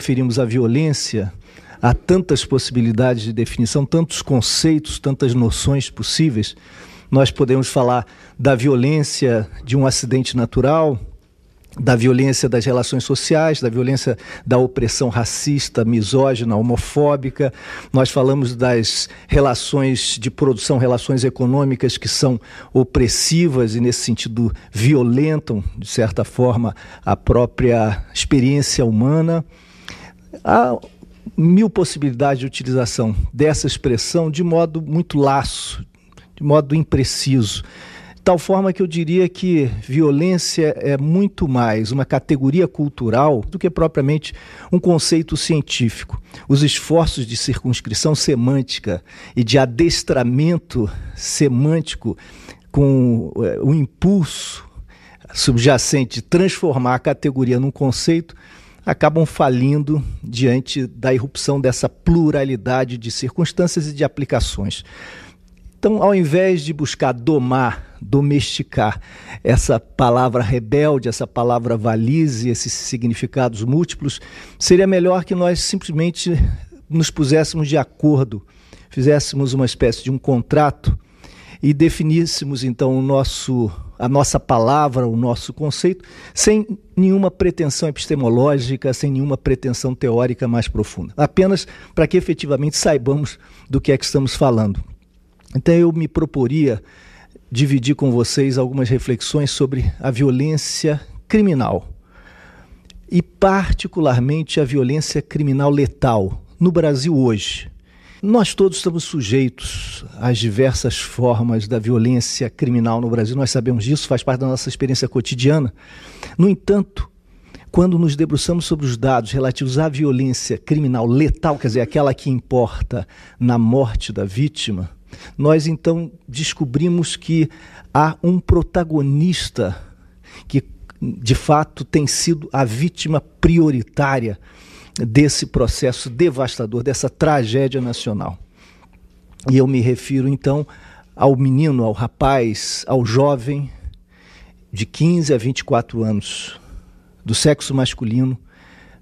referimos à violência, há tantas possibilidades de definição, tantos conceitos, tantas noções possíveis. Nós podemos falar da violência de um acidente natural, da violência das relações sociais, da violência da opressão racista, misógina, homofóbica. Nós falamos das relações de produção, relações econômicas que são opressivas e, nesse sentido, violentam, de certa forma, a própria experiência humana. Há mil possibilidades de utilização dessa expressão de modo muito laço, de modo impreciso. Tal forma que eu diria que violência é muito mais uma categoria cultural do que propriamente um conceito científico. Os esforços de circunscrição semântica e de adestramento semântico com eh, o impulso subjacente de transformar a categoria num conceito acabam falindo diante da irrupção dessa pluralidade de circunstâncias e de aplicações. Então, ao invés de buscar domar, domesticar essa palavra rebelde, essa palavra valise, esses significados múltiplos, seria melhor que nós simplesmente nos puséssemos de acordo, fizéssemos uma espécie de um contrato e definíssemos então o nosso a nossa palavra, o nosso conceito, sem nenhuma pretensão epistemológica, sem nenhuma pretensão teórica mais profunda. Apenas para que efetivamente saibamos do que é que estamos falando. Então eu me proporia dividir com vocês algumas reflexões sobre a violência criminal e particularmente a violência criminal letal no Brasil hoje. Nós todos estamos sujeitos às diversas formas da violência criminal no Brasil, nós sabemos disso, faz parte da nossa experiência cotidiana. No entanto, quando nos debruçamos sobre os dados relativos à violência criminal letal, quer dizer, aquela que importa na morte da vítima, nós então descobrimos que há um protagonista que de fato tem sido a vítima prioritária desse processo devastador, dessa tragédia nacional. E eu me refiro então ao menino, ao rapaz, ao jovem de 15 a 24 anos, do sexo masculino,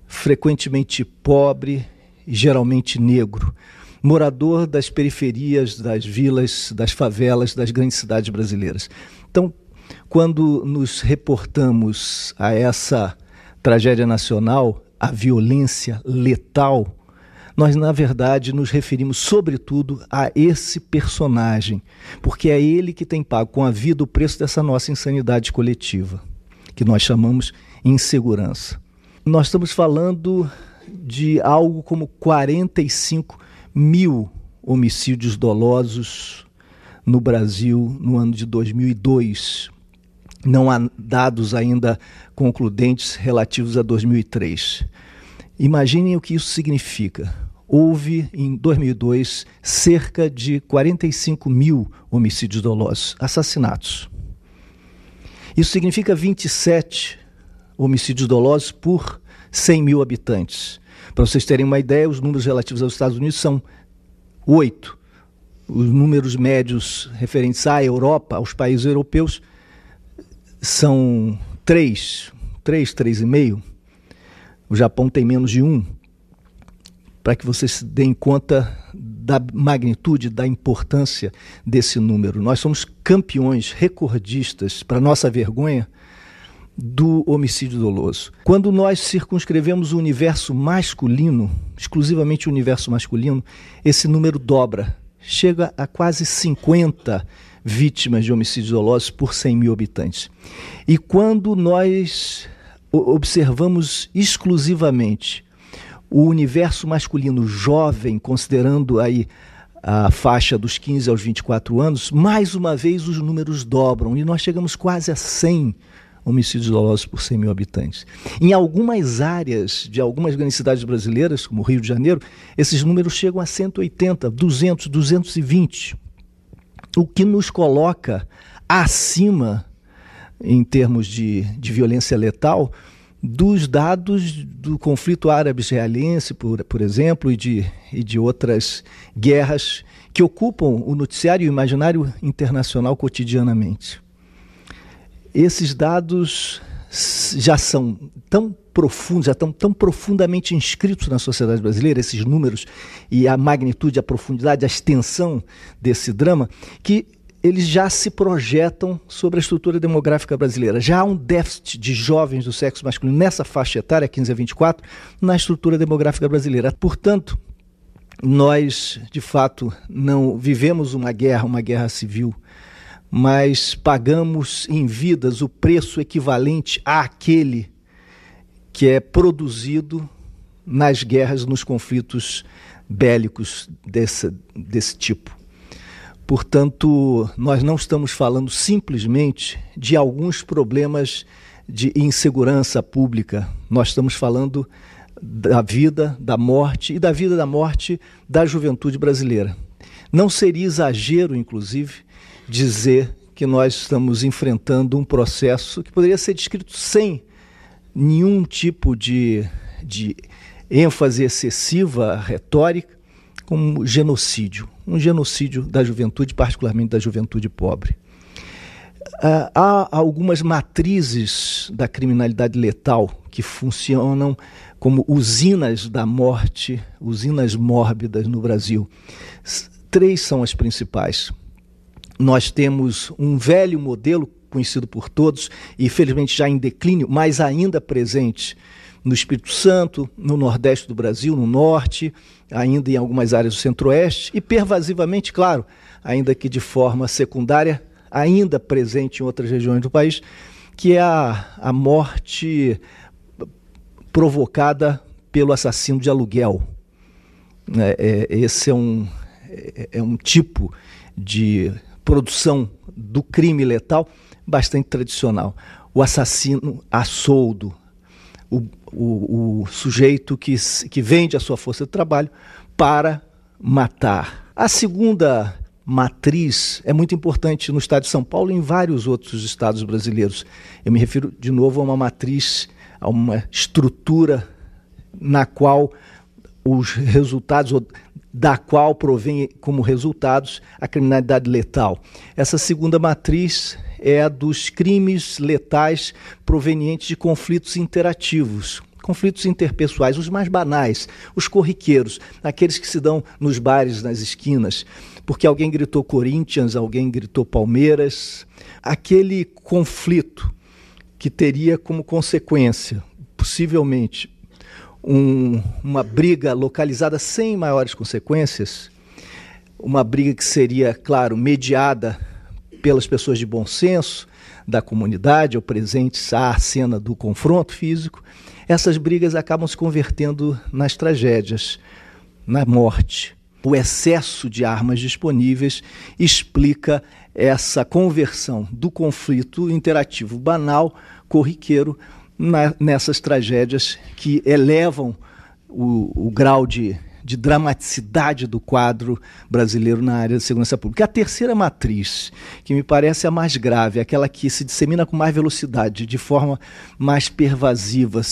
frequentemente pobre geralmente negro, morador das periferias, das vilas, das favelas, das grandes cidades brasileiras. Então, quando nos reportamos a essa tragédia nacional, a violência letal, nós na verdade nos referimos sobretudo a esse personagem, porque é ele que tem pago com a vida o preço dessa nossa insanidade coletiva, que nós chamamos insegurança. Nós estamos falando de algo como 45 mil homicídios dolosos no Brasil no ano de 2002. Não há dados ainda concludentes relativos a 2003. Imaginem o que isso significa. Houve, em 2002, cerca de 45 mil homicídios dolosos, assassinatos. Isso significa 27 homicídios dolosos por 100 mil habitantes. Para vocês terem uma ideia, os números relativos aos Estados Unidos são oito. Os números médios referentes à Europa, aos países europeus, são três, três, três e meio. O Japão tem menos de um. Para que vocês se deem conta da magnitude, da importância desse número. Nós somos campeões, recordistas, para nossa vergonha, do homicídio doloso. Quando nós circunscrevemos o universo masculino, exclusivamente o universo masculino, esse número dobra, chega a quase 50 vítimas de homicídios dolosos por 100 mil habitantes. E quando nós observamos exclusivamente o universo masculino jovem, considerando aí a faixa dos 15 aos 24 anos, mais uma vez os números dobram e nós chegamos quase a 100 homicídios dolosos por 100 mil habitantes. Em algumas áreas de algumas grandes cidades brasileiras, como Rio de Janeiro, esses números chegam a 180, 200, 220, o que nos coloca acima, em termos de, de violência letal, dos dados do conflito árabe-israelense, por, por exemplo, e de, e de outras guerras que ocupam o noticiário e o imaginário internacional cotidianamente. Esses dados já são tão profundos, já estão tão profundamente inscritos na sociedade brasileira, esses números e a magnitude, a profundidade, a extensão desse drama, que eles já se projetam sobre a estrutura demográfica brasileira. Já há um déficit de jovens do sexo masculino nessa faixa etária, 15 a 24, na estrutura demográfica brasileira. Portanto, nós, de fato, não vivemos uma guerra, uma guerra civil, mas pagamos em vidas o preço equivalente àquele que é produzido nas guerras, nos conflitos bélicos desse, desse tipo. Portanto, nós não estamos falando simplesmente de alguns problemas de insegurança pública, nós estamos falando da vida, da morte e da vida da morte da juventude brasileira. Não seria exagero, inclusive, dizer que nós estamos enfrentando um processo que poderia ser descrito sem nenhum tipo de, de ênfase excessiva retórica, como genocídio um genocídio da juventude, particularmente da juventude pobre. Uh, há algumas matrizes da criminalidade letal que funcionam como usinas da morte, usinas mórbidas no Brasil. Três são as principais. Nós temos um velho modelo conhecido por todos e felizmente já em declínio, mas ainda presente no Espírito Santo, no Nordeste do Brasil, no Norte, ainda em algumas áreas do Centro-Oeste e pervasivamente, claro, ainda que de forma secundária, ainda presente em outras regiões do país, que é a, a morte provocada pelo assassino de aluguel. É, é, esse é um, é, é um tipo de produção do crime letal bastante tradicional. O assassino a soldo, o, o, o sujeito que, que vende a sua força de trabalho para matar. A segunda matriz é muito importante no estado de São Paulo e em vários outros estados brasileiros. Eu me refiro de novo a uma matriz, a uma estrutura na qual os resultados, da qual provém como resultados a criminalidade letal. Essa segunda matriz é a dos crimes letais provenientes de conflitos interativos, conflitos interpessoais, os mais banais, os corriqueiros, aqueles que se dão nos bares, nas esquinas, porque alguém gritou Corinthians, alguém gritou Palmeiras, aquele conflito que teria como consequência, possivelmente, um, uma briga localizada sem maiores consequências, uma briga que seria, claro, mediada pelas pessoas de bom senso da comunidade ou presentes à cena do confronto físico, essas brigas acabam se convertendo nas tragédias, na morte. O excesso de armas disponíveis explica essa conversão do conflito interativo banal, corriqueiro, na, nessas tragédias que elevam o, o grau de de dramaticidade do quadro brasileiro na área de segurança pública. A terceira matriz, que me parece a mais grave, aquela que se dissemina com mais velocidade, de forma mais pervasiva,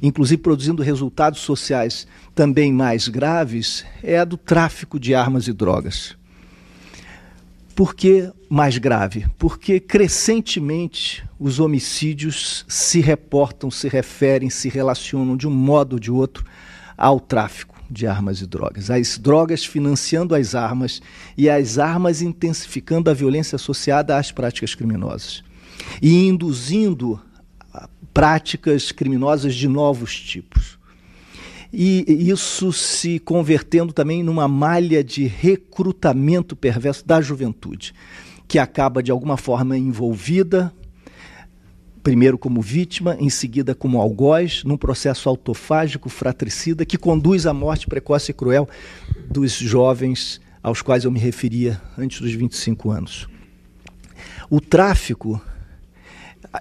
inclusive produzindo resultados sociais também mais graves, é a do tráfico de armas e drogas. Por que mais grave? Porque crescentemente os homicídios se reportam, se referem, se relacionam de um modo ou de outro ao tráfico de armas e drogas. As drogas financiando as armas e as armas intensificando a violência associada às práticas criminosas e induzindo práticas criminosas de novos tipos. E isso se convertendo também numa malha de recrutamento perverso da juventude, que acaba de alguma forma envolvida primeiro como vítima, em seguida como algoz, num processo autofágico, fratricida, que conduz à morte precoce e cruel dos jovens aos quais eu me referia antes dos 25 anos. O tráfico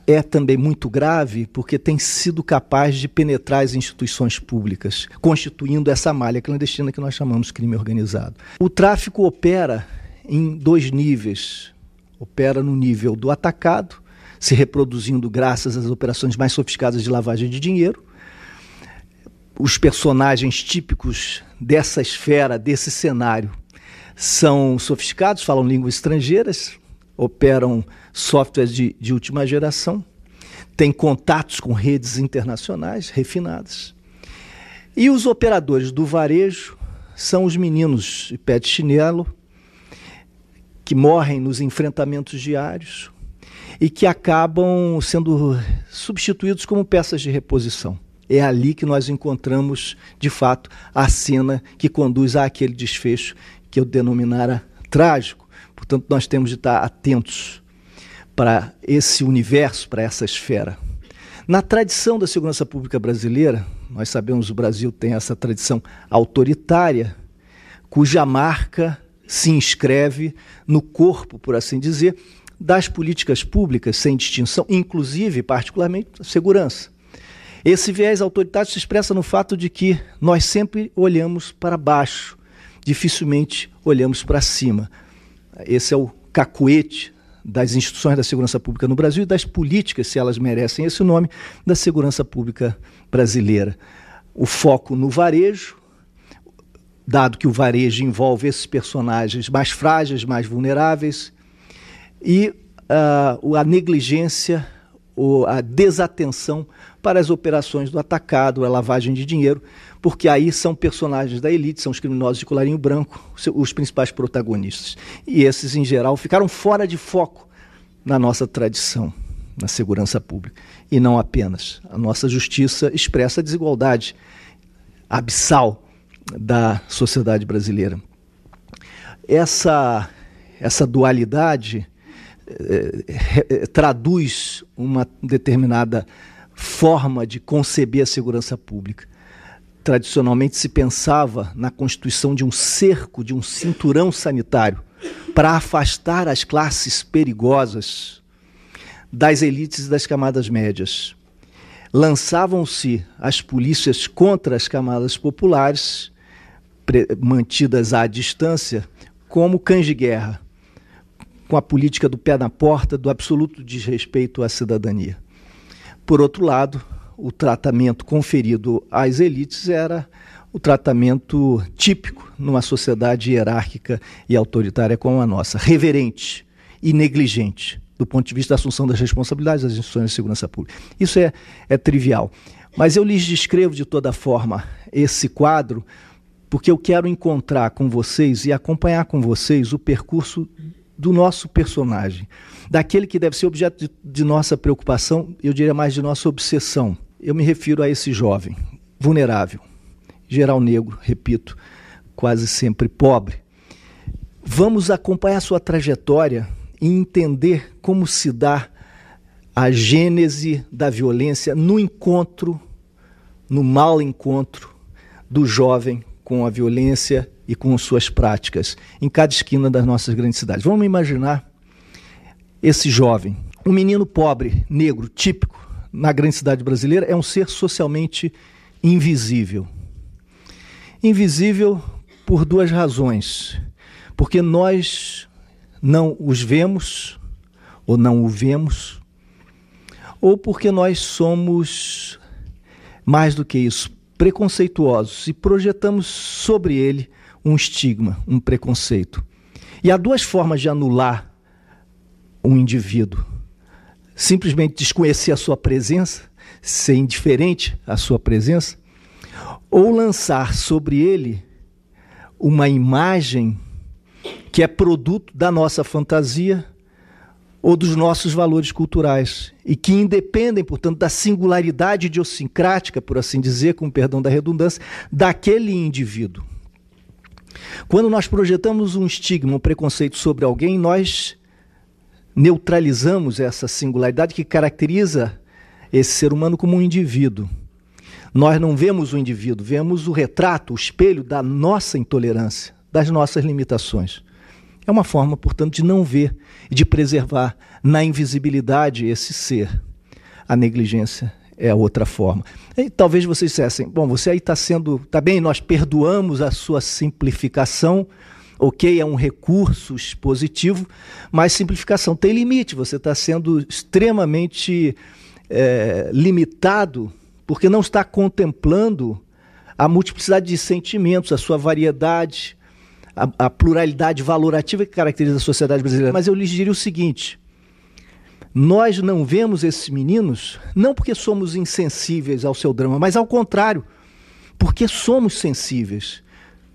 é também muito grave porque tem sido capaz de penetrar as instituições públicas, constituindo essa malha clandestina que nós chamamos crime organizado. O tráfico opera em dois níveis. Opera no nível do atacado, se reproduzindo graças às operações mais sofisticadas de lavagem de dinheiro. Os personagens típicos dessa esfera, desse cenário, são sofisticados, falam línguas estrangeiras, operam softwares de, de última geração, têm contatos com redes internacionais refinadas. E os operadores do varejo são os meninos de pé de chinelo que morrem nos enfrentamentos diários e que acabam sendo substituídos como peças de reposição. É ali que nós encontramos, de fato, a cena que conduz àquele desfecho que eu denominara trágico. Portanto, nós temos de estar atentos para esse universo, para essa esfera. Na tradição da segurança pública brasileira, nós sabemos que o Brasil tem essa tradição autoritária, cuja marca se inscreve no corpo, por assim dizer, das políticas públicas sem distinção, inclusive, particularmente, segurança. Esse viés autoritário se expressa no fato de que nós sempre olhamos para baixo, dificilmente olhamos para cima. Esse é o cacuete das instituições da segurança pública no Brasil e das políticas, se elas merecem esse nome, da segurança pública brasileira. O foco no varejo, dado que o varejo envolve esses personagens mais frágeis, mais vulneráveis, e uh, a negligência ou a desatenção para as operações do atacado, a lavagem de dinheiro, porque aí são personagens da elite, são os criminosos de colarinho branco, os principais protagonistas. E esses, em geral, ficaram fora de foco na nossa tradição, na segurança pública. E não apenas. A nossa justiça expressa a desigualdade abissal da sociedade brasileira. Essa, essa dualidade eh, traduz uma determinada forma de conceber a segurança pública. Tradicionalmente se pensava na constituição de um cerco, de um cinturão sanitário, para afastar as classes perigosas das elites e das camadas médias. Lançavam-se as polícias contra as camadas populares, mantidas à distância, como cães de guerra com a política do pé na porta, do absoluto desrespeito à cidadania. Por outro lado, o tratamento conferido às elites era o tratamento típico numa sociedade hierárquica e autoritária como a nossa, reverente e negligente do ponto de vista da assunção das responsabilidades das instituições de segurança pública. Isso é, é trivial. Mas eu lhes descrevo de toda forma esse quadro porque eu quero encontrar com vocês e acompanhar com vocês o percurso do nosso personagem, daquele que deve ser objeto de, de nossa preocupação, eu diria mais de nossa obsessão. Eu me refiro a esse jovem, vulnerável, geral negro, repito, quase sempre pobre. Vamos acompanhar sua trajetória e entender como se dá a gênese da violência no encontro, no mal encontro do jovem com a violência e com suas práticas em cada esquina das nossas grandes cidades. Vamos imaginar esse jovem, um menino pobre, negro, típico na grande cidade brasileira, é um ser socialmente invisível. Invisível por duas razões. Porque nós não os vemos ou não o vemos, ou porque nós somos mais do que isso, preconceituosos e projetamos sobre ele um estigma, um preconceito. E há duas formas de anular um indivíduo: simplesmente desconhecer a sua presença, ser indiferente à sua presença, ou lançar sobre ele uma imagem que é produto da nossa fantasia ou dos nossos valores culturais e que independem, portanto, da singularidade idiosincrática, por assim dizer, com perdão da redundância, daquele indivíduo. Quando nós projetamos um estigma, um preconceito sobre alguém, nós neutralizamos essa singularidade que caracteriza esse ser humano como um indivíduo. Nós não vemos o indivíduo, vemos o retrato, o espelho da nossa intolerância, das nossas limitações. É uma forma, portanto, de não ver e de preservar na invisibilidade esse ser. A negligência é a outra forma. E talvez vocês dissessem: bom, você aí está sendo. Está bem, nós perdoamos a sua simplificação, ok, é um recurso expositivo, mas simplificação tem limite, você está sendo extremamente é, limitado, porque não está contemplando a multiplicidade de sentimentos, a sua variedade, a, a pluralidade valorativa que caracteriza a sociedade brasileira. Mas eu lhes diria o seguinte: nós não vemos esses meninos não porque somos insensíveis ao seu drama, mas ao contrário, porque somos sensíveis,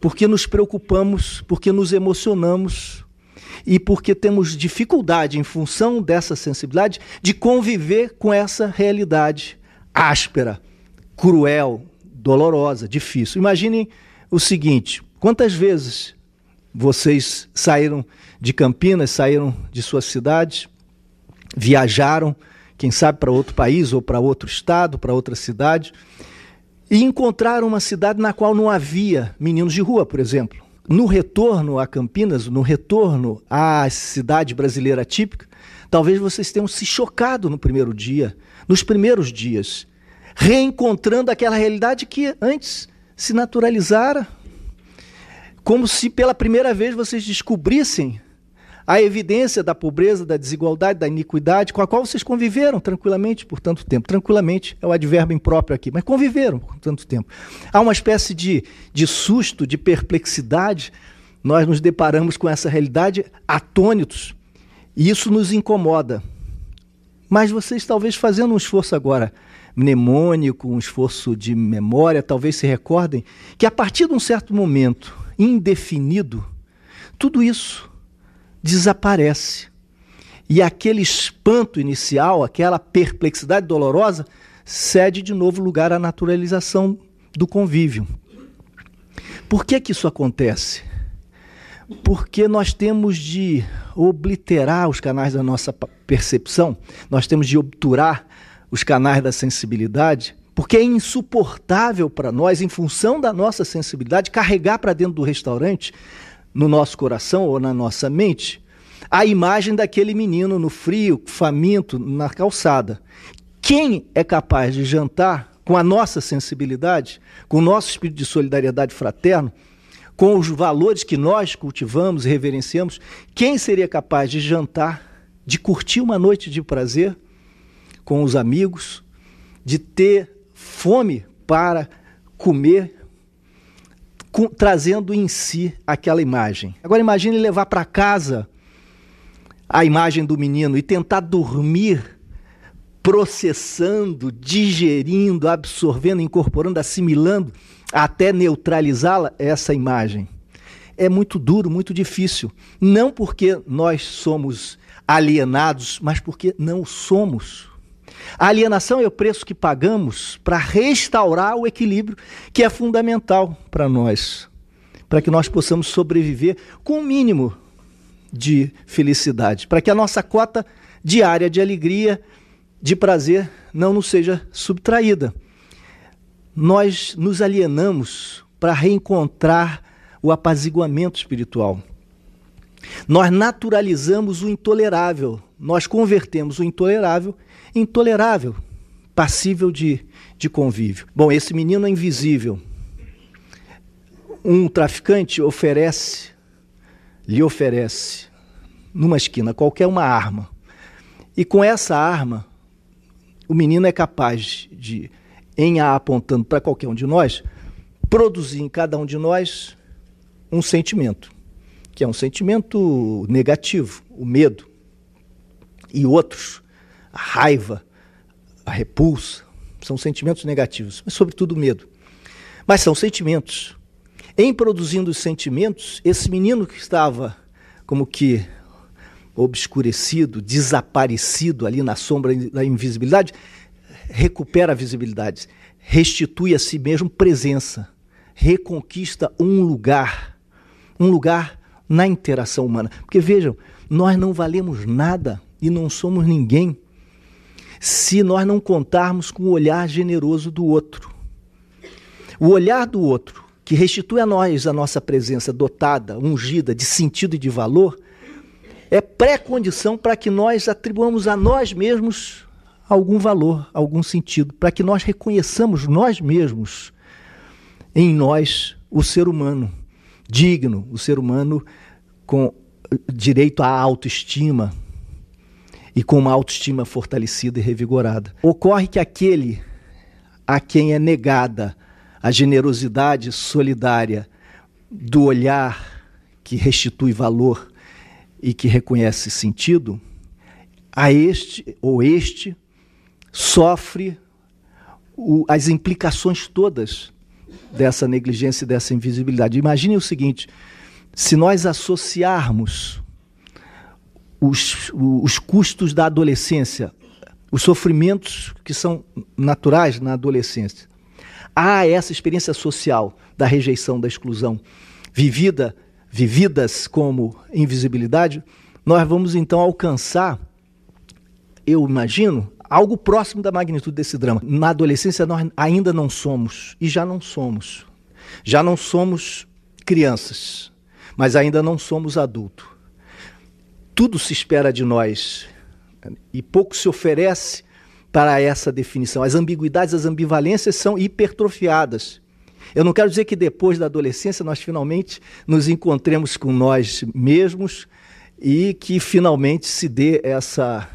porque nos preocupamos, porque nos emocionamos e porque temos dificuldade, em função dessa sensibilidade, de conviver com essa realidade áspera, cruel, dolorosa, difícil. Imaginem o seguinte: quantas vezes vocês saíram de Campinas, saíram de sua cidade, viajaram, quem sabe para outro país ou para outro estado, para outra cidade, e encontraram uma cidade na qual não havia meninos de rua, por exemplo. No retorno a Campinas, no retorno à cidade brasileira típica, talvez vocês tenham se chocado no primeiro dia, nos primeiros dias, reencontrando aquela realidade que antes se naturalizara, como se pela primeira vez vocês descobrissem a evidência da pobreza, da desigualdade, da iniquidade com a qual vocês conviveram tranquilamente por tanto tempo. Tranquilamente é o advérbio impróprio aqui, mas conviveram por tanto tempo. Há uma espécie de, de susto, de perplexidade. Nós nos deparamos com essa realidade atônitos e isso nos incomoda. Mas vocês, talvez fazendo um esforço agora mnemônico, um esforço de memória, talvez se recordem que a partir de um certo momento indefinido, tudo isso desaparece. E aquele espanto inicial, aquela perplexidade dolorosa, cede de novo lugar à naturalização do convívio. Por que, que isso acontece? Porque nós temos de obliterar os canais da nossa percepção, nós temos de obturar os canais da sensibilidade porque é insuportável para nós, em função da nossa sensibilidade, carregar para dentro do restaurante, no nosso coração ou na nossa mente, a imagem daquele menino no frio, faminto, na calçada. Quem é capaz de jantar com a nossa sensibilidade, com o nosso espírito de solidariedade fraterno, com os valores que nós cultivamos e reverenciamos, quem seria capaz de jantar, de curtir uma noite de prazer com os amigos, de ter fome para comer, com, trazendo em si aquela imagem. Agora imagine levar para casa a imagem do menino e tentar dormir processando, digerindo, absorvendo, incorporando, assimilando até neutralizá-la essa imagem. É muito duro, muito difícil. Não porque nós somos alienados, mas porque não somos. A alienação é o preço que pagamos para restaurar o equilíbrio que é fundamental para nós, para que nós possamos sobreviver com o mínimo de felicidade, para que a nossa cota diária de alegria, de prazer, não nos seja subtraída. Nós nos alienamos para reencontrar o apaziguamento espiritual. Nós naturalizamos o intolerável, nós convertemos o intolerável intolerável, passível de, de convívio. Bom, esse menino é invisível. Um traficante oferece, lhe oferece, numa esquina qualquer, uma arma. E com essa arma, o menino é capaz de, em a apontando para qualquer um de nós, produzir em cada um de nós um sentimento que é um sentimento negativo, o medo, e outros, a raiva, a repulsa, são sentimentos negativos, mas sobretudo o medo. Mas são sentimentos. Em produzindo os sentimentos, esse menino que estava como que obscurecido, desaparecido ali na sombra da invisibilidade, recupera a visibilidade, restitui a si mesmo presença, reconquista um lugar, um lugar na interação humana. Porque vejam, nós não valemos nada e não somos ninguém se nós não contarmos com o olhar generoso do outro. O olhar do outro que restitui a nós a nossa presença dotada, ungida de sentido e de valor, é pré-condição para que nós atribuamos a nós mesmos algum valor, algum sentido, para que nós reconheçamos nós mesmos em nós o ser humano digno, o ser humano com direito à autoestima e com uma autoestima fortalecida e revigorada. Ocorre que aquele a quem é negada a generosidade solidária do olhar que restitui valor e que reconhece sentido, a este ou este sofre o, as implicações todas dessa negligência e dessa invisibilidade. Imagine o seguinte: se nós associarmos os, os custos da adolescência, os sofrimentos que são naturais na adolescência, a essa experiência social da rejeição, da exclusão, vivida, vividas como invisibilidade, nós vamos então alcançar, eu imagino, algo próximo da magnitude desse drama. Na adolescência, nós ainda não somos, e já não somos. Já não somos crianças, mas ainda não somos adultos. Tudo se espera de nós e pouco se oferece para essa definição. As ambiguidades, as ambivalências são hipertrofiadas. Eu não quero dizer que depois da adolescência nós finalmente nos encontremos com nós mesmos e que finalmente se dê essa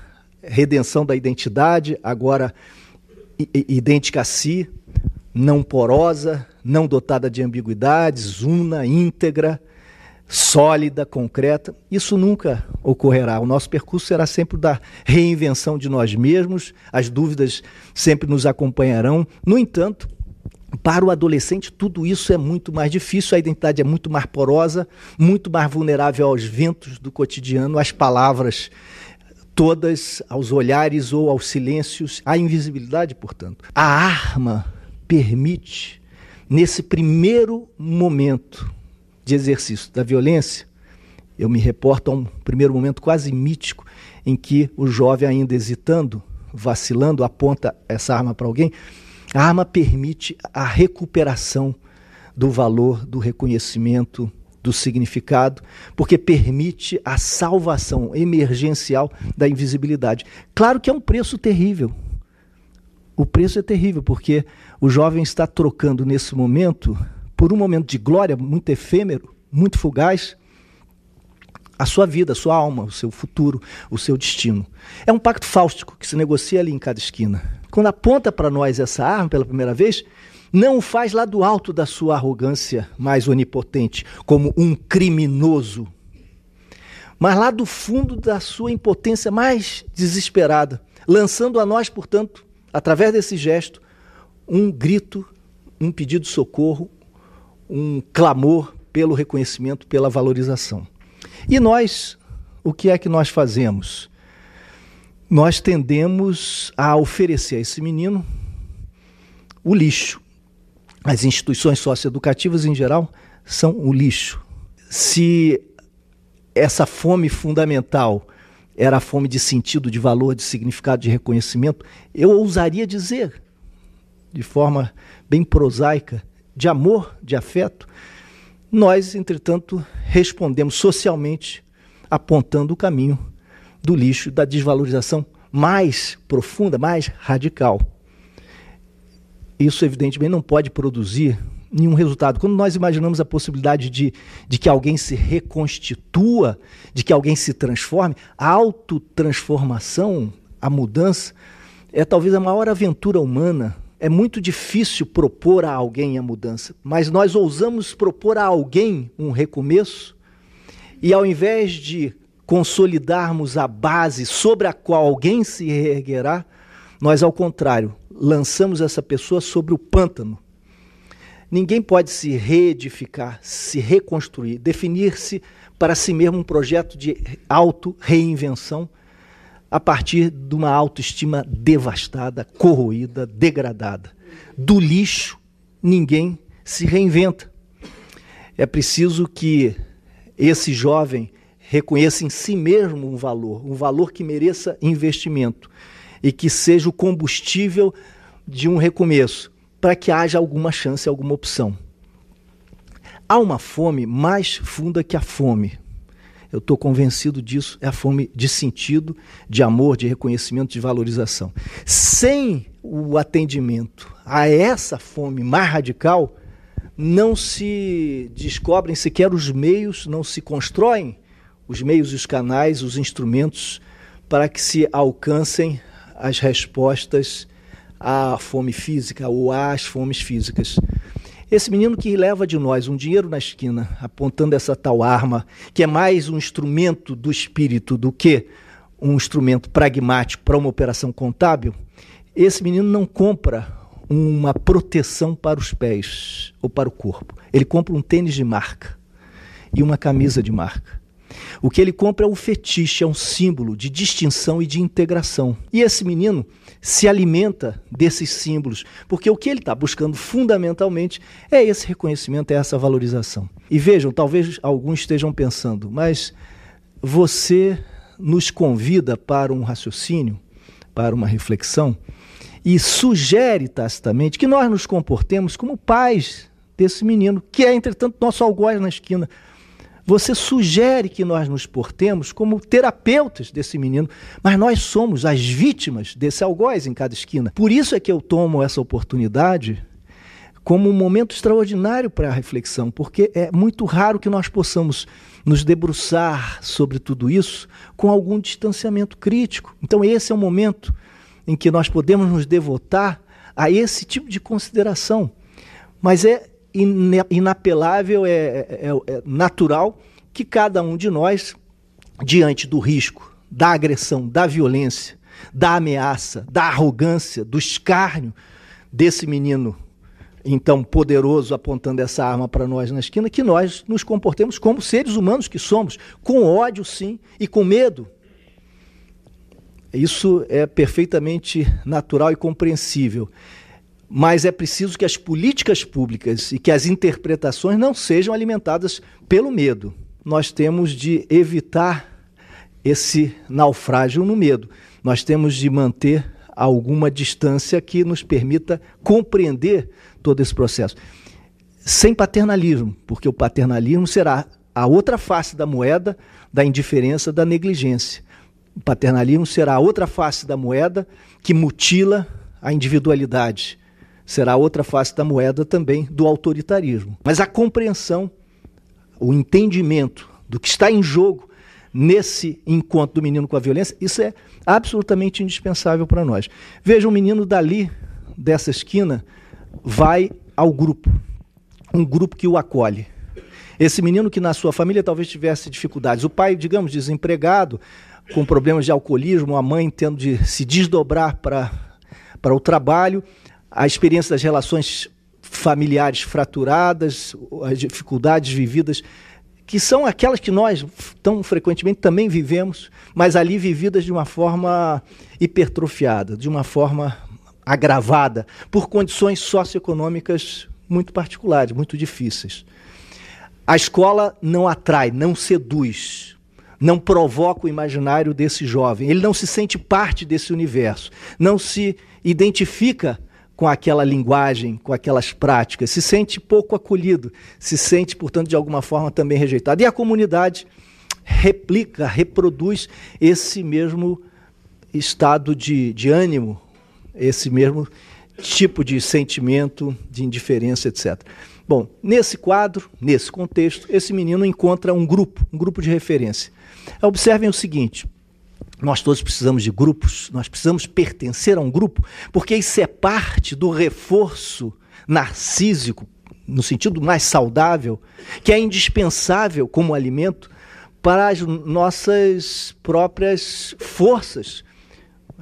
redenção da identidade, agora idêntica a si, não porosa, não dotada de ambiguidades, una, íntegra, sólida, concreta. Isso nunca ocorrerá. O nosso percurso será sempre da reinvenção de nós mesmos, as dúvidas sempre nos acompanharão. No entanto, para o adolescente, tudo isso é muito mais difícil, a identidade é muito mais porosa, muito mais vulnerável aos ventos do cotidiano, às palavras todas aos olhares ou aos silêncios, à invisibilidade, portanto. A arma permite, nesse primeiro momento de exercício da violência, eu me reporto a um primeiro momento quase mítico em que o jovem, ainda hesitando, vacilando, aponta essa arma para alguém. A arma permite a recuperação do valor, do reconhecimento, do significado, porque permite a salvação emergencial da invisibilidade. Claro que é um preço terrível. O preço é terrível, porque o jovem está trocando nesse momento, por um momento de glória muito efêmero, muito fugaz, a sua vida, a sua alma, o seu futuro, o seu destino. É um pacto fáustico que se negocia ali em cada esquina. Quando aponta para nós essa arma pela primeira vez, não o faz lá do alto da sua arrogância mais onipotente, como um criminoso, mas lá do fundo da sua impotência mais desesperada, lançando a nós, portanto, através desse gesto, um grito, um pedido de socorro, um clamor pelo reconhecimento, pela valorização. E nós, o que é que nós fazemos? Nós tendemos a oferecer a esse menino o lixo, as instituições socioeducativas em geral são o lixo. Se essa fome fundamental era a fome de sentido, de valor, de significado, de reconhecimento, eu ousaria dizer, de forma bem prosaica, de amor, de afeto, nós, entretanto, respondemos socialmente apontando o caminho do lixo, da desvalorização mais profunda, mais radical isso evidentemente não pode produzir nenhum resultado. Quando nós imaginamos a possibilidade de, de que alguém se reconstitua, de que alguém se transforme, a autotransformação, a mudança, é talvez a maior aventura humana. É muito difícil propor a alguém a mudança, mas nós ousamos propor a alguém um recomeço, e ao invés de consolidarmos a base sobre a qual alguém se reerguerá, nós, ao contrário, lançamos essa pessoa sobre o pântano. Ninguém pode se reedificar, se reconstruir, definir-se para si mesmo um projeto de auto-reinvenção a partir de uma autoestima devastada, corroída, degradada. Do lixo, ninguém se reinventa. É preciso que esse jovem reconheça em si mesmo um valor, um valor que mereça investimento e que seja o combustível de um recomeço, para que haja alguma chance, alguma opção. há uma fome mais funda que a fome. Eu estou convencido disso. É a fome de sentido, de amor, de reconhecimento, de valorização. Sem o atendimento a essa fome mais radical, não se descobrem sequer os meios, não se constroem os meios os canais, os instrumentos para que se alcancem as respostas à fome física ou às fomes físicas. Esse menino que leva de nós um dinheiro na esquina, apontando essa tal arma, que é mais um instrumento do espírito do que um instrumento pragmático para uma operação contábil, esse menino não compra uma proteção para os pés ou para o corpo. Ele compra um tênis de marca e uma camisa de marca. O que ele compra é um fetiche, é um símbolo de distinção e de integração. E esse menino se alimenta desses símbolos, porque o que ele está buscando fundamentalmente é esse reconhecimento, é essa valorização. E vejam, talvez alguns estejam pensando, mas você nos convida para um raciocínio, para uma reflexão, e sugere tacitamente que nós nos comportemos como pais desse menino, que é, entretanto, nosso algoz na esquina. Você sugere que nós nos portemos como terapeutas desse menino, mas nós somos as vítimas desse algoz em cada esquina. Por isso é que eu tomo essa oportunidade como um momento extraordinário para a reflexão, porque é muito raro que nós possamos nos debruçar sobre tudo isso com algum distanciamento crítico. Então, esse é o momento em que nós podemos nos devotar a esse tipo de consideração. Mas é inapelável, é, é, é natural que cada um de nós, diante do risco, da agressão, da violência, da ameaça, da arrogância, do escárnio desse menino então poderoso apontando essa arma para nós na esquina, que nós nos comportemos como seres humanos que somos, com ódio sim e com medo. Isso é perfeitamente natural e compreensível mas é preciso que as políticas públicas e que as interpretações não sejam alimentadas pelo medo. Nós temos de evitar esse naufrágio no medo. Nós temos de manter alguma distância que nos permita compreender todo esse processo. Sem paternalismo, porque o paternalismo será a outra face da moeda da indiferença, da negligência. O paternalismo será a outra face da moeda que mutila a individualidade, será outra face da moeda também do autoritarismo. Mas a compreensão, o entendimento do que está em jogo nesse encontro do menino com a violência, isso é absolutamente indispensável para nós. Veja, um menino dali, dessa esquina, vai ao grupo, um grupo que o acolhe. Esse menino que na sua família talvez tivesse dificuldades, o pai, digamos, desempregado, com problemas de alcoolismo, a mãe tendo de se desdobrar para, para o trabalho, a experiência das relações familiares fraturadas, as dificuldades vividas, que são aquelas que nós tão frequentemente também vivemos, mas ali vividas de uma forma hipertrofiada, de uma forma agravada, por condições socioeconômicas muito particulares, muito difíceis. A escola não atrai, não seduz, não provoca o imaginário desse jovem. Ele não se sente parte desse universo, não se identifica com aquela linguagem, com aquelas práticas, se sente pouco acolhido, se sente, portanto, de alguma forma também rejeitado. E a comunidade replica, reproduz esse mesmo estado de, de ânimo, esse mesmo tipo de sentimento de indiferença, etc. Bom, nesse quadro, nesse contexto, esse menino encontra um grupo, um grupo de referência. Observem o seguinte: nós todos precisamos de grupos, nós precisamos pertencer a um grupo, porque isso é parte do reforço narcísico, no sentido mais saudável, que é indispensável como alimento para as nossas próprias forças,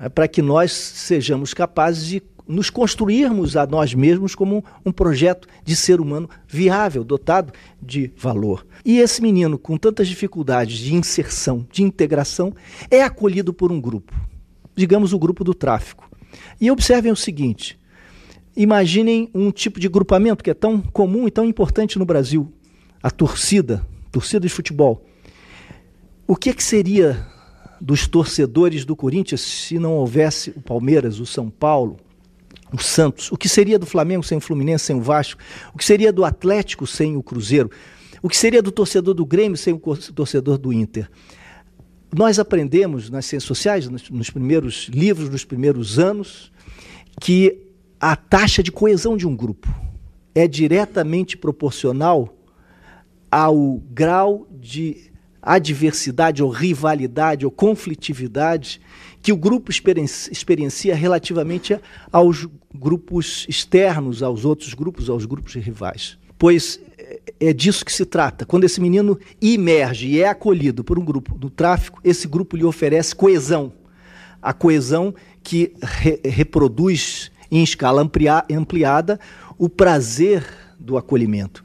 é para que nós sejamos capazes de nos construirmos a nós mesmos como um projeto de ser humano viável, dotado de valor. E esse menino, com tantas dificuldades de inserção, de integração, é acolhido por um grupo, digamos o grupo do tráfico. E observem o seguinte: imaginem um tipo de grupamento que é tão comum e tão importante no Brasil, a torcida, torcida de futebol. O que, é que seria dos torcedores do Corinthians se não houvesse o Palmeiras, o São Paulo, o Santos? O que seria do Flamengo sem o Fluminense, sem o Vasco? O que seria do Atlético sem o Cruzeiro? O que seria do torcedor do Grêmio sem o torcedor do Inter? Nós aprendemos nas ciências sociais, nos, nos primeiros livros, nos primeiros anos, que a taxa de coesão de um grupo é diretamente proporcional ao grau de adversidade ou rivalidade ou conflitividade que o grupo experiencia relativamente aos grupos externos, aos outros grupos, aos grupos rivais. Pois é, é disso que se trata. Quando esse menino emerge e é acolhido por um grupo do tráfico, esse grupo lhe oferece coesão. A coesão que re reproduz em escala amplia ampliada o prazer do acolhimento.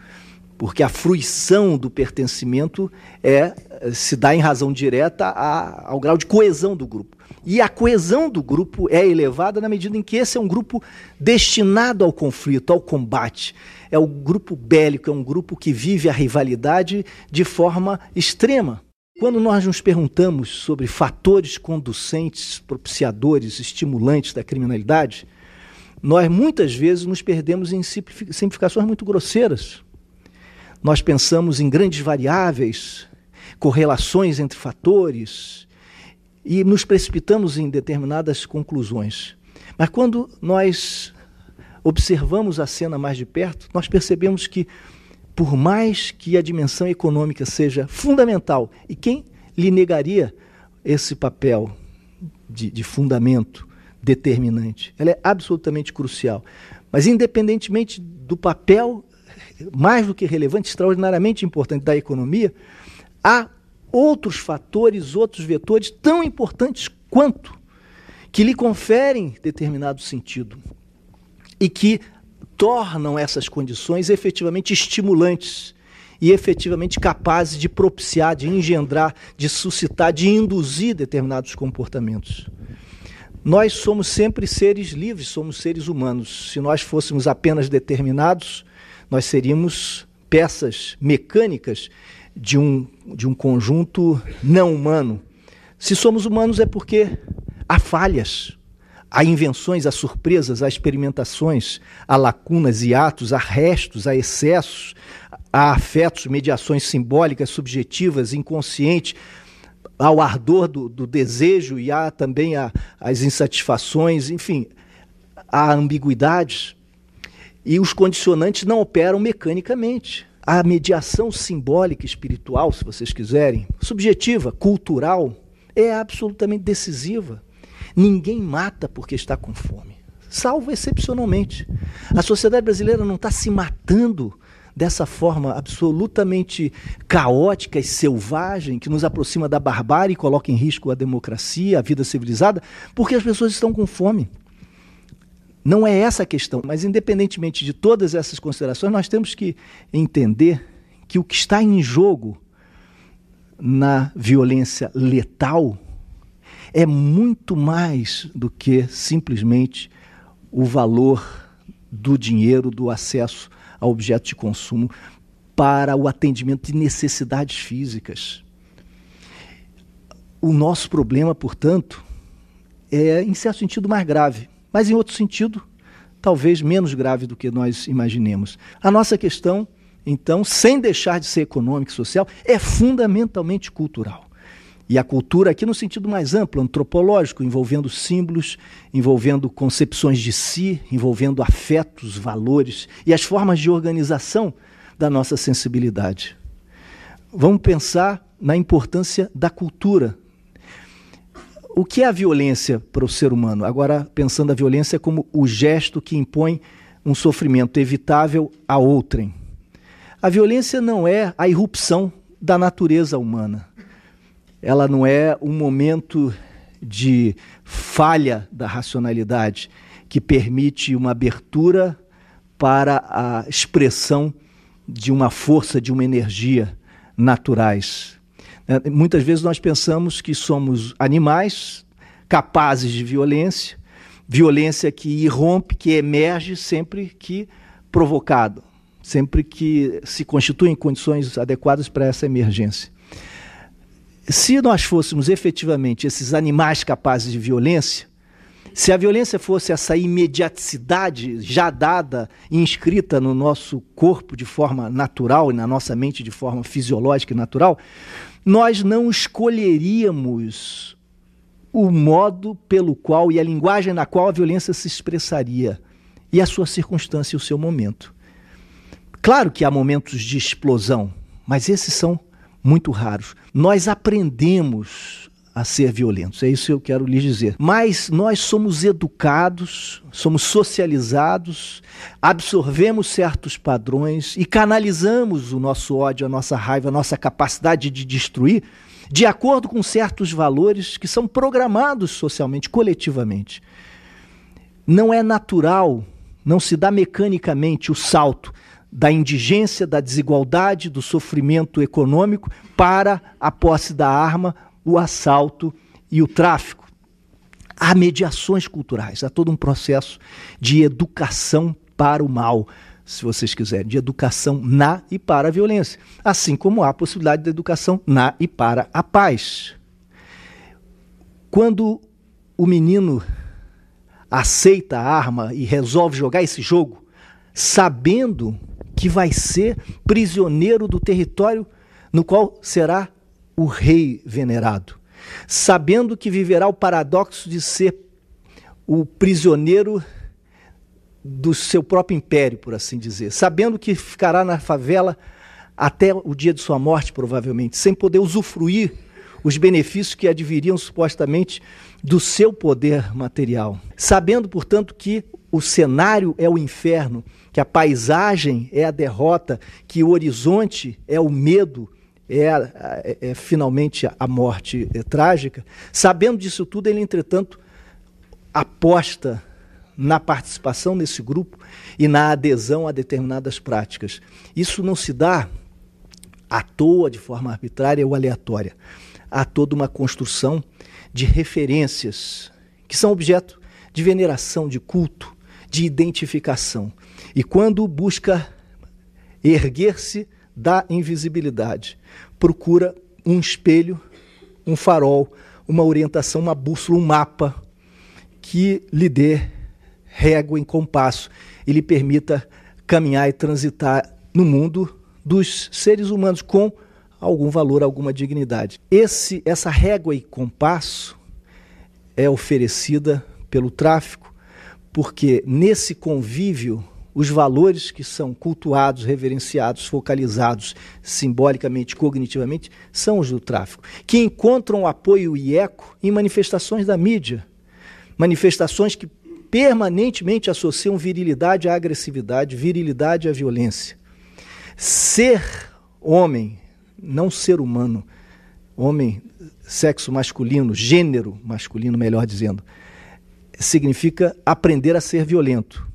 Porque a fruição do pertencimento é se dá em razão direta a, ao grau de coesão do grupo. E a coesão do grupo é elevada na medida em que esse é um grupo destinado ao conflito, ao combate. É o grupo bélico, é um grupo que vive a rivalidade de forma extrema. Quando nós nos perguntamos sobre fatores conducentes, propiciadores, estimulantes da criminalidade, nós muitas vezes nos perdemos em simplificações muito grosseiras. Nós pensamos em grandes variáveis, correlações entre fatores e nos precipitamos em determinadas conclusões. Mas quando nós observamos a cena mais de perto, nós percebemos que, por mais que a dimensão econômica seja fundamental, e quem lhe negaria esse papel de, de fundamento determinante? Ela é absolutamente crucial. Mas, independentemente do papel mais do que relevante, extraordinariamente importante da economia, há outros fatores, outros vetores tão importantes quanto, que lhe conferem determinado sentido e que tornam essas condições efetivamente estimulantes e efetivamente capazes de propiciar, de engendrar, de suscitar, de induzir determinados comportamentos. Nós somos sempre seres livres, somos seres humanos. Se nós fôssemos apenas determinados, nós seríamos peças mecânicas de um, de um conjunto não humano. Se somos humanos é porque há falhas, há invenções, há surpresas, há experimentações, há lacunas e atos, há restos, há excessos, há afetos, mediações simbólicas, subjetivas, inconscientes, há o ardor do, do desejo e há também as insatisfações, enfim, há ambiguidades. E os condicionantes não operam mecanicamente. A mediação simbólica, espiritual, se vocês quiserem, subjetiva, cultural, é absolutamente decisiva. Ninguém mata porque está com fome, salvo excepcionalmente. A sociedade brasileira não está se matando dessa forma absolutamente caótica e selvagem que nos aproxima da barbárie e coloca em risco a democracia, a vida civilizada, porque as pessoas estão com fome. Não é essa a questão, mas independentemente de todas essas considerações, nós temos que entender que o que está em jogo na violência letal é muito mais do que simplesmente o valor do dinheiro, do acesso a objetos de consumo para o atendimento de necessidades físicas. O nosso problema, portanto, é, em certo sentido, mais grave, mas em outro sentido, talvez menos grave do que nós imaginemos. A nossa questão, então, sem deixar de ser econômica e social, é fundamentalmente cultural. E a cultura aqui no sentido mais amplo, antropológico, envolvendo símbolos, envolvendo concepções de si, envolvendo afetos, valores e as formas de organização da nossa sensibilidade. Vamos pensar na importância da cultura. O que é a violência para o ser humano? Agora, pensando a violência como o gesto que impõe um sofrimento evitável a outrem. A violência não é a irrupção da natureza humana ela não é um momento de falha da racionalidade que permite uma abertura para a expressão de uma força, de uma energia naturais. É, muitas vezes nós pensamos que somos animais capazes de violência, violência que irrompe, que emerge sempre que provocado, sempre que se constituem condições adequadas para essa emergência. Se nós fôssemos efetivamente esses animais capazes de violência, Se a violência fosse essa imediaticidade já dada e inscrita no nosso corpo de forma natural e na nossa mente de forma fisiológica e natural, nós não escolheríamos o modo pelo qual e a linguagem na qual a violência se expressaria e a sua circunstância e o seu momento. Claro que há momentos de explosão, mas esses são muito raros. Nós aprendemos a ser violentos. É isso que eu quero lhes dizer. Mas nós somos educados, somos socializados, absorvemos certos padrões e canalizamos o nosso ódio, a nossa raiva, a nossa capacidade de destruir de acordo com certos valores que são programados socialmente, coletivamente. Não é natural, não se dá mecanicamente o salto da indigência, da desigualdade, do sofrimento econômico para a posse da arma o assalto e o tráfico. Há mediações culturais, há todo um processo de educação para o mal, se vocês quiserem, de educação na e para a violência, assim como há a possibilidade de educação na e para a paz. Quando o menino aceita a arma e resolve jogar esse jogo, sabendo que vai ser prisioneiro do território no qual será o rei venerado, sabendo que viverá o paradoxo de ser o prisioneiro do seu próprio império, por assim dizer, sabendo que ficará na favela até o dia de sua morte, provavelmente, sem poder usufruir os benefícios que adviriam supostamente do seu poder material, sabendo, portanto, que o cenário é o inferno, que a paisagem é a derrota, que o horizonte é o medo, é, é, é finalmente a morte é, trágica, sabendo disso tudo, ele, entretanto, aposta na participação nesse grupo e na adesão a determinadas práticas. Isso não se dá à toa, de forma arbitrária ou aleatória. Há toda uma construção de referências que são objeto de veneração, de culto, de identificação. E quando busca erguer-se da invisibilidade, procura um espelho, um farol, uma orientação, uma bússola, um mapa que lhe dê régua em compasso e lhe permita caminhar e transitar no mundo dos seres humanos com algum valor, alguma dignidade. Esse, essa régua e compasso é oferecida pelo tráfico, porque nesse convívio os valores que são cultuados, reverenciados, focalizados simbolicamente, cognitivamente, são os do tráfico, que encontram apoio e eco em manifestações da mídia, manifestações que permanentemente associam virilidade à agressividade, virilidade à violência. Ser homem, não ser humano, homem, sexo masculino, gênero masculino, melhor dizendo, significa aprender a ser violento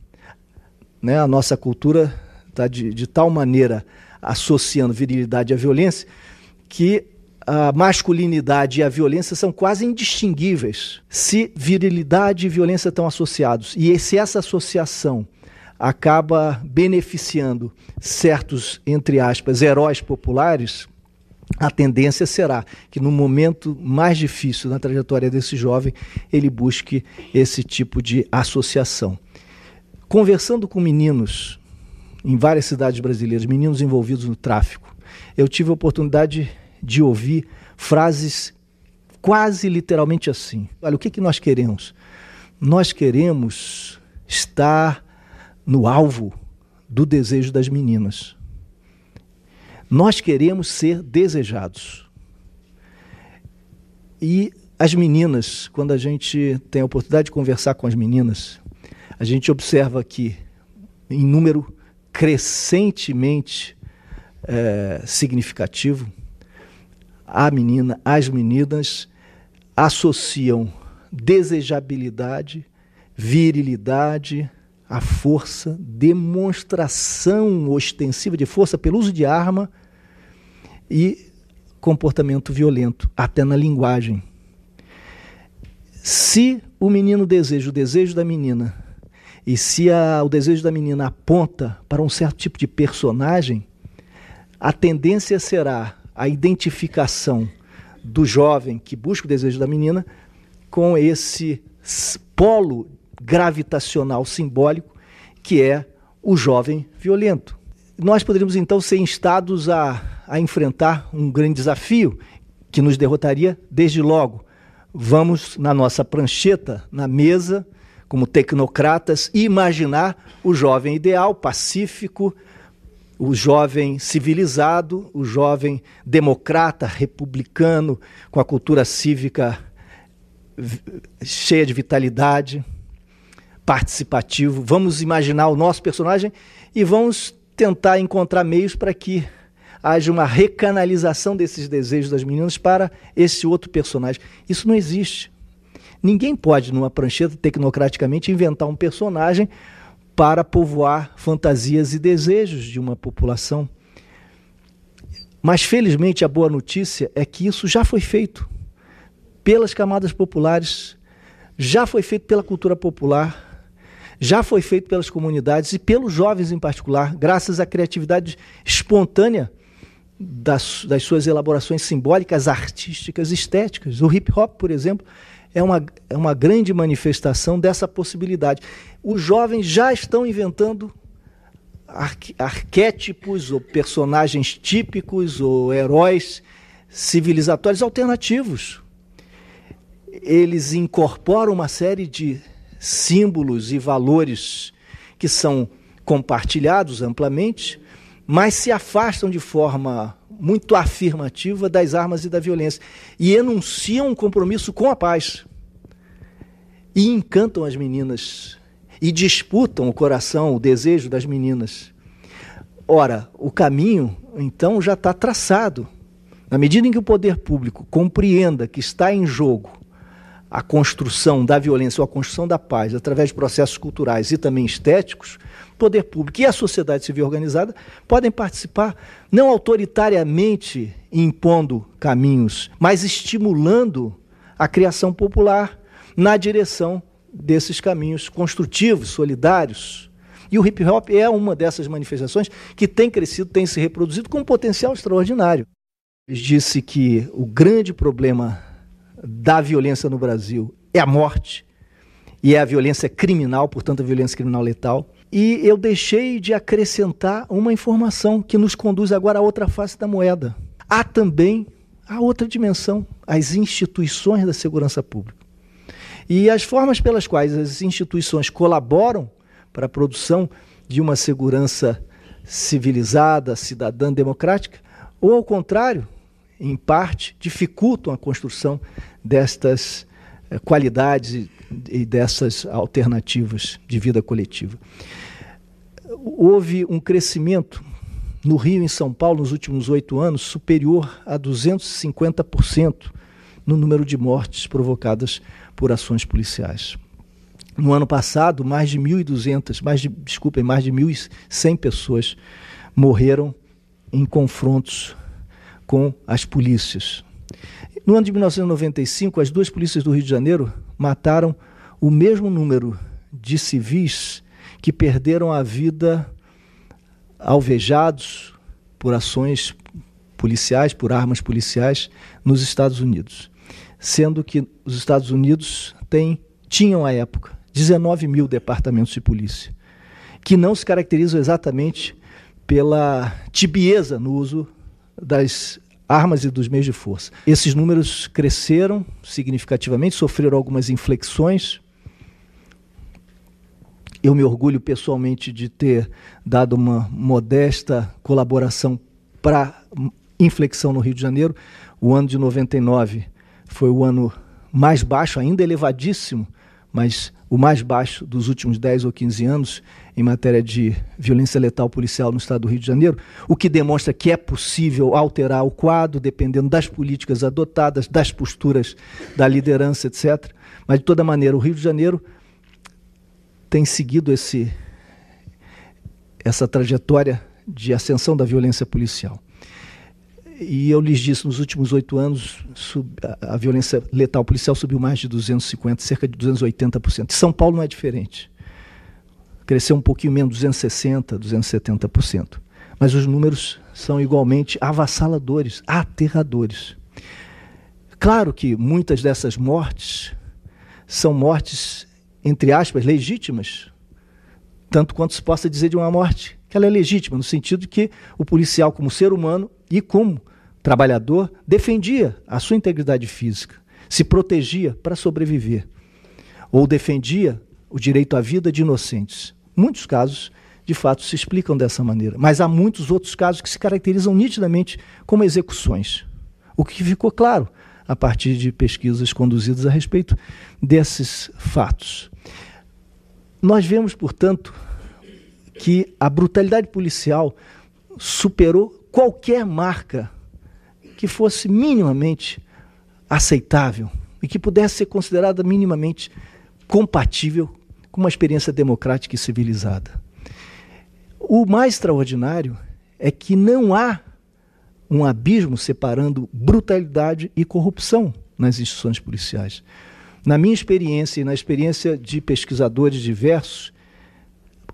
né? A nossa cultura está de, de tal maneira associando virilidade à violência que a masculinidade e a violência são quase indistinguíveis se virilidade e violência estão associados. E se essa associação acaba beneficiando certos, entre aspas, heróis populares, a tendência será que no momento mais difícil na trajetória desse jovem, ele busque esse tipo de associação. Conversando com meninos em várias cidades brasileiras, meninos envolvidos no tráfico, eu tive a oportunidade de ouvir frases quase literalmente assim: Olha, o que, que nós queremos? Nós queremos estar no alvo do desejo das meninas. Nós queremos ser desejados. E as meninas, quando a gente tem a oportunidade de conversar com as meninas, a gente observa que, em número crescentemente é, significativo, a menina, as meninas associam desejabilidade, virilidade, a força, demonstração ostensiva de força pelo uso de arma e comportamento violento, até na linguagem. Se o menino deseja o desejo da menina e se a, o desejo da menina aponta para um certo tipo de personagem, a tendência será a identificação do jovem que busca o desejo da menina com esse polo gravitacional simbólico que é o jovem violento. Nós poderíamos então ser instados a, a enfrentar um grande desafio que nos derrotaria desde logo. Vamos na nossa prancheta, na mesa, como tecnocratas, imaginar o jovem ideal, pacífico, o jovem civilizado, o jovem democrata, republicano, com a cultura cívica cheia de vitalidade, participativo. Vamos imaginar o nosso personagem e vamos tentar encontrar meios para que haja uma recanalização desses desejos das meninas para esse outro personagem. Isso não existe. Ninguém pode, numa prancheta, tecnocraticamente, inventar um personagem para povoar fantasias e desejos de uma população. Mas, felizmente, a boa notícia é que isso já foi feito pelas camadas populares, já foi feito pela cultura popular, já foi feito pelas comunidades e pelos jovens em particular, graças à criatividade espontânea das, das suas elaborações simbólicas, artísticas, estéticas. O hip hop, por exemplo, é uma, é uma grande manifestação dessa possibilidade. Os jovens já estão inventando arquétipos ou personagens típicos ou heróis civilizatórios alternativos. Eles incorporam uma série de símbolos e valores que são compartilhados amplamente, mas se afastam de forma muito afirmativa das armas e da violência e enunciam um compromisso com a paz. E encantam as meninas e disputam o coração, o desejo das meninas. Ora, o caminho então já está traçado. Na medida em que o poder público compreenda que está em jogo a construção da violência ou a construção da paz através de processos culturais e também estéticos, poder público e a sociedade civil organizada podem participar, não autoritariamente impondo caminhos, mas estimulando a criação popular na direção desses caminhos construtivos, solidários. E o hip hop é uma dessas manifestações que tem crescido, tem se reproduzido com um potencial extraordinário. Disse que o grande problema da violência no Brasil é a morte, e é a violência criminal, portanto, a violência criminal letal. E eu deixei de acrescentar uma informação que nos conduz agora à outra face da moeda. Há também a outra dimensão, as instituições da segurança pública. E as formas pelas quais as instituições colaboram para a produção de uma segurança civilizada, cidadã, democrática, ou ao contrário, em parte, dificultam a construção destas eh, qualidades e dessas alternativas de vida coletiva. Houve um crescimento no Rio e em São Paulo nos últimos oito anos superior a 250% no número de mortes provocadas por ações policiais. No ano passado, mais de 1.200, mais de, desculpem, mais de 1.100 pessoas morreram em confrontos com as polícias. No ano de 1995, as duas polícias do Rio de Janeiro mataram o mesmo número de civis que perderam a vida alvejados por ações policiais, por armas policiais nos Estados Unidos. Sendo que os Estados Unidos têm, tinham à época 19 mil departamentos de polícia, que não se caracterizam exatamente pela tibieza no uso das armas e dos meios de força. Esses números cresceram significativamente, sofreram algumas inflexões. Eu me orgulho pessoalmente de ter dado uma modesta colaboração para inflexão no Rio de Janeiro. O ano de 99 foi o ano mais baixo, ainda elevadíssimo, mas o mais baixo dos últimos 10 ou 15 anos em matéria de violência letal policial no estado do Rio de Janeiro, o que demonstra que é possível alterar o quadro dependendo das políticas adotadas, das posturas da liderança, etc. Mas, de toda maneira, o Rio de Janeiro tem seguido esse, essa trajetória de ascensão da violência policial. E eu lhes disse, nos últimos oito anos, sub, a, a, violência letal policial subiu mais de 250, cerca de 280%. São Paulo não é diferente. Cresceu um pouquinho menos, 260%, 270%. Mas os números são igualmente avassaladores, aterradores. Claro que muitas dessas mortes são mortes, entre aspas, legítimas, tanto quanto se possa dizer de uma morte que ela é legítima, no sentido de que o policial, como ser humano e como trabalhador, defendia a sua integridade física, se protegia para sobreviver, ou defendia o direito à vida de inocentes. Muitos casos, de fato, se explicam dessa maneira, mas há muitos outros casos que se caracterizam nitidamente como execuções. O que ficou claro a partir de pesquisas conduzidas a respeito desses fatos. Nós vemos, portanto, que a brutalidade policial superou qualquer marca que fosse minimamente aceitável e que pudesse ser considerada minimamente compatível com uma experiência democrática e civilizada. O mais extraordinário é que não há um abismo separando brutalidade e corrupção nas instituições policiais. Na minha experiência e na experiência de pesquisadores diversos,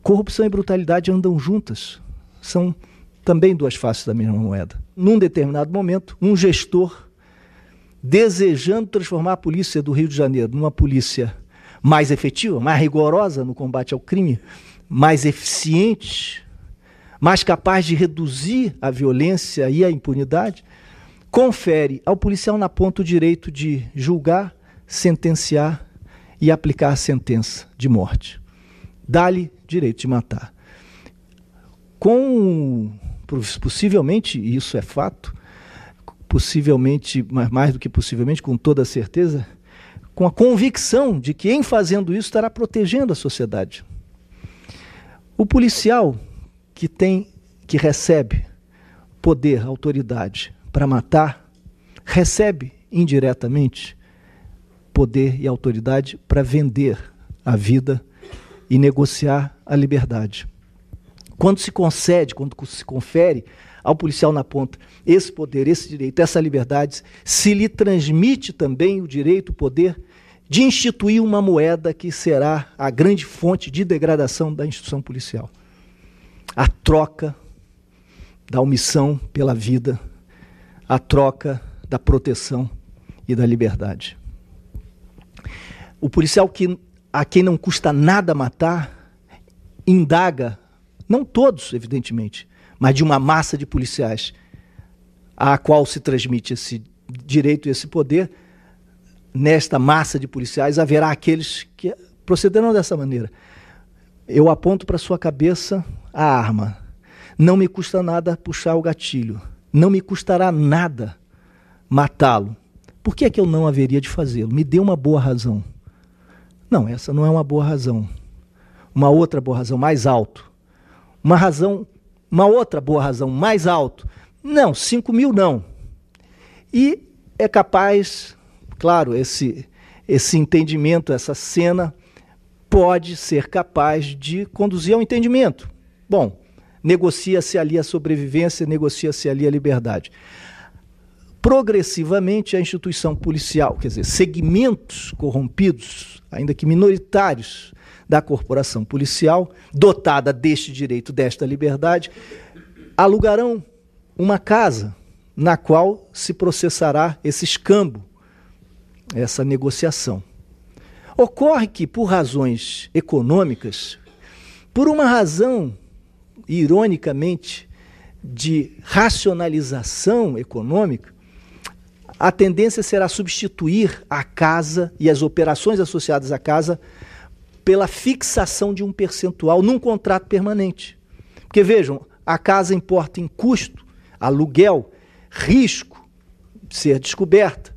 corrupção e brutalidade andam juntas. São também duas faces da mesma moeda. Num determinado momento, um gestor, desejando transformar a polícia do Rio de Janeiro numa polícia mais efetiva, mais rigorosa no combate ao crime, mais eficiente, mais capaz de reduzir a violência e a impunidade, confere ao policial na ponta o direito de julgar, sentenciar e aplicar a sentença de morte. Dá-lhe direito de matar. Com possivelmente, e isso é fato, possivelmente, mas mais do que possivelmente, com toda certeza, com a convicção de que em fazendo isso estará protegendo a sociedade. O policial que tem, que recebe poder, autoridade para matar, recebe indiretamente poder e autoridade para vender a vida e negociar a liberdade. Quando se concede, quando se confere ao policial na ponta esse poder, esse direito, essa liberdade, se lhe transmite também o direito, o poder de instituir uma moeda que será a grande fonte de degradação da instituição policial a troca da omissão pela vida, a troca da proteção e da liberdade. O policial que, a quem não custa nada matar, indaga, não todos, evidentemente, mas de uma massa de policiais a qual se transmite esse direito e esse poder, nesta massa de policiais haverá aqueles que procederão dessa maneira. Eu aponto para sua cabeça a arma. Não me custa nada puxar o gatilho. Não me custará nada matá-lo. Por que é que eu não haveria de fazê-lo? Me dê uma boa razão. Não, essa não é uma boa razão. Uma outra boa razão mais alto. Uma razão, uma outra boa razão mais alto. Não, cinco mil não. E é capaz, claro, esse, esse entendimento, essa cena, pode ser capaz de conduzir ao entendimento. Bom, negocia-se ali a sobrevivência, negocia-se ali a liberdade. Progressivamente, a instituição policial, quer dizer, segmentos corrompidos, ainda que minoritários, da corporação policial, dotada deste direito, desta liberdade, alugarão uma casa na qual se processará esse escambo, essa negociação. Ocorre que, por razões econômicas, por uma razão ironicamente, de racionalização econômica, a tendência será substituir a casa e as operações associadas à casa pela fixação de um percentual num contrato permanente. Porque vejam, a casa importa em custo, aluguel, risco de ser descoberta,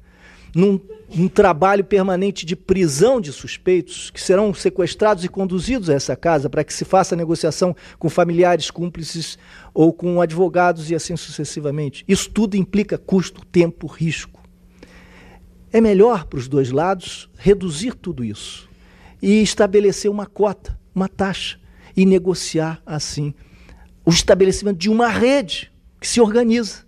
num um trabalho permanente de prisão de suspeitos que serão sequestrados e conduzidos a essa casa para que se faça a negociação com familiares, cúmplices ou com advogados e assim sucessivamente. Isso tudo implica custo, tempo, risco. É melhor para os dois lados reduzir tudo isso e estabelecer uma cota, uma taxa e negociar assim o estabelecimento de uma rede que se organiza.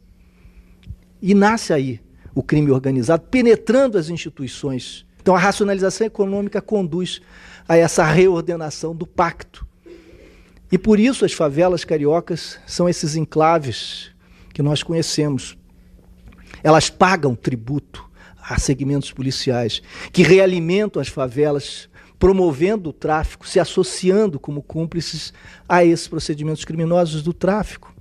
E nasce aí o crime organizado, penetrando as instituições. Então, a racionalização econômica conduz a essa reordenação do pacto. E por isso as favelas cariocas são esses enclaves que nós conhecemos. Elas pagam tributo a segmentos policiais que realimentam as favelas, promovendo o tráfico, se associando como cúmplices a esses procedimentos criminosos do tráfico.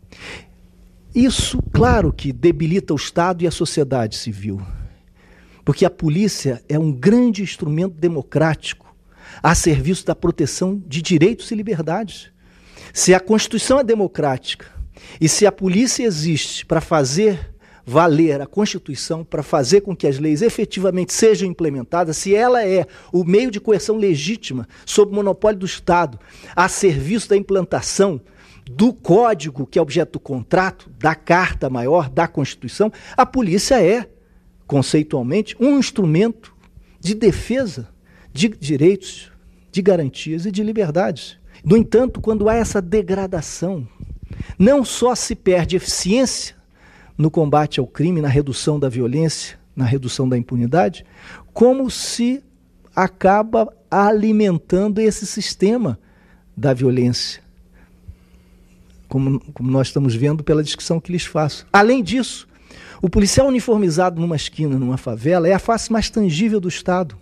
Isso, claro, que debilita o Estado e a sociedade civil, porque a polícia é um grande instrumento democrático a serviço da proteção de direitos e liberdades. Se a Constituição é democrática e se a polícia existe para fazer valer a Constituição para fazer com que as leis efetivamente sejam implementadas, se ela é o meio de coerção legítima sob o monopólio do Estado a serviço da implantação do código que é objeto do contrato, da carta maior, da Constituição, a polícia é, conceitualmente, um instrumento de defesa de direitos, de garantias e de liberdades. No entanto, quando há essa degradação, não só se perde eficiência no combate ao crime, na redução da violência, na redução da impunidade, como se acaba alimentando esse sistema da violência. Como, como, nós estamos vendo pela descrição que lhes faço. Além disso, o policial uniformizado numa esquina, numa favela, é a face mais tangível do Estado.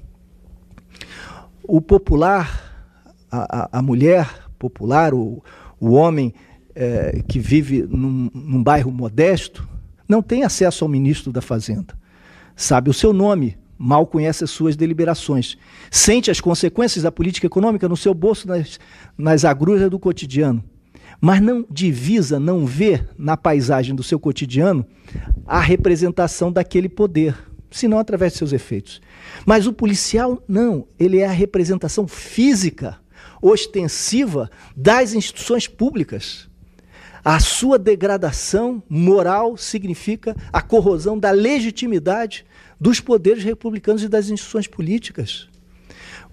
O popular, a, a, mulher popular, o, o homem é, que vive num, num bairro modesto, não tem acesso ao ministro da Fazenda. Sabe o seu nome, mal conhece as suas deliberações. Sente as consequências da política econômica no seu bolso, nas, nas agruras do cotidiano. Mas não divisa, não vê na paisagem do seu cotidiano a representação daquele poder, senão através de seus efeitos. Mas o policial, não, ele é a representação física, ostensiva das instituições públicas. A sua degradação moral significa a corrosão da legitimidade dos poderes republicanos e das instituições políticas.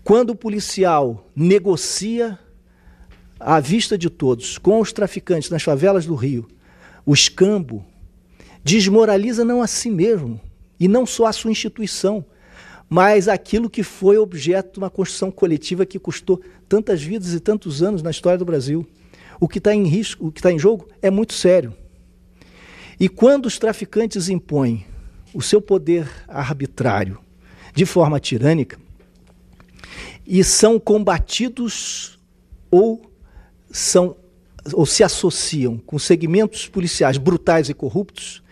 Quando o policial negocia à vista de todos com os traficantes nas favelas do Rio o escambo, desmoraliza não a si mesmo e não só a sua instituição, mas aquilo que foi objeto de uma construção coletiva que custou tantas vidas e tantos anos na história do Brasil. O que está em risco, o que está em jogo é muito sério. E quando os traficantes impõem o seu poder arbitrário de forma tirânica e são combatidos ou são ou se associam com segmentos policiais brutais e corruptos,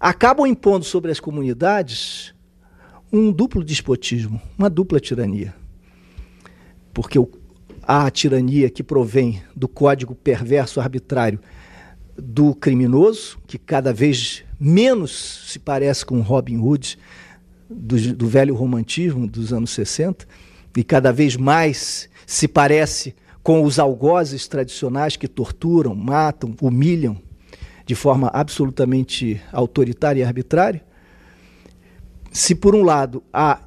acabam impondo sobre as comunidades um duplo despotismo, uma dupla tirania. Porque o, a tirania que provém do código perverso arbitrário do criminoso, que cada vez menos se parece com Robin Hood do, do velho romantismo dos anos 60, e cada vez mais se parece com os algozes tradicionais que torturam, matam, humilham de forma absolutamente autoritária e arbitrária. Se por um lado há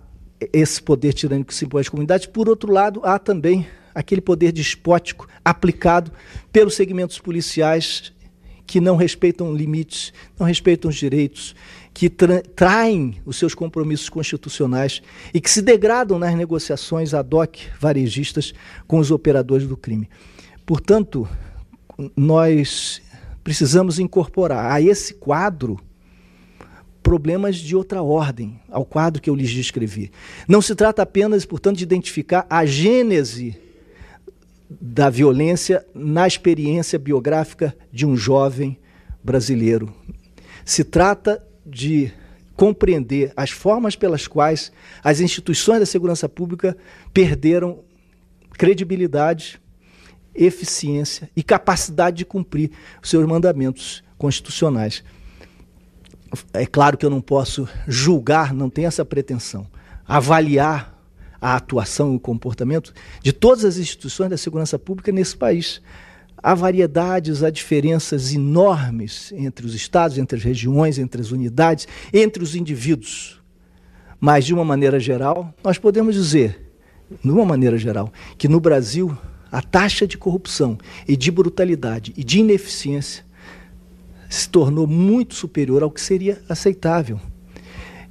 esse poder tirânico que se impõe às comunidades, por outro lado há também aquele poder despótico aplicado pelos segmentos policiais que não respeitam limites, não respeitam os direitos, que tra traem os seus compromissos constitucionais e que se degradam nas negociações ad hoc varejistas com os operadores do crime. Portanto, nós precisamos incorporar a esse quadro problemas de outra ordem, ao quadro que eu lhes descrevi. Não se trata apenas, portanto, de identificar a gênese da violência na experiência biográfica de um jovem brasileiro. Se trata de compreender as formas pelas quais as instituições da segurança pública perderam credibilidade, eficiência e capacidade de cumprir os seus mandamentos constitucionais. É claro que eu não posso julgar, não tenho essa pretensão, avaliar a atuação e o comportamento de todas as instituições da segurança pública nesse país. Há variedades, há diferenças enormes entre os estados, entre as regiões, entre as unidades, entre os indivíduos. Mas, de uma maneira geral, nós podemos dizer, de uma maneira geral, que no Brasil a taxa de corrupção e de brutalidade e de ineficiência se tornou muito superior ao que seria aceitável.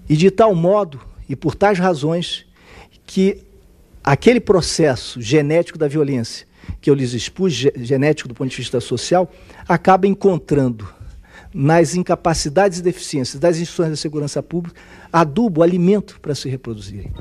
E de tal modo, e por tais razões, que aquele processo genético da violência que eu lhes expus, genético do ponto de vista social, acaba encontrando nas incapacidades e deficiências das instituições da segurança pública, adubo, alimento para se reproduzirem.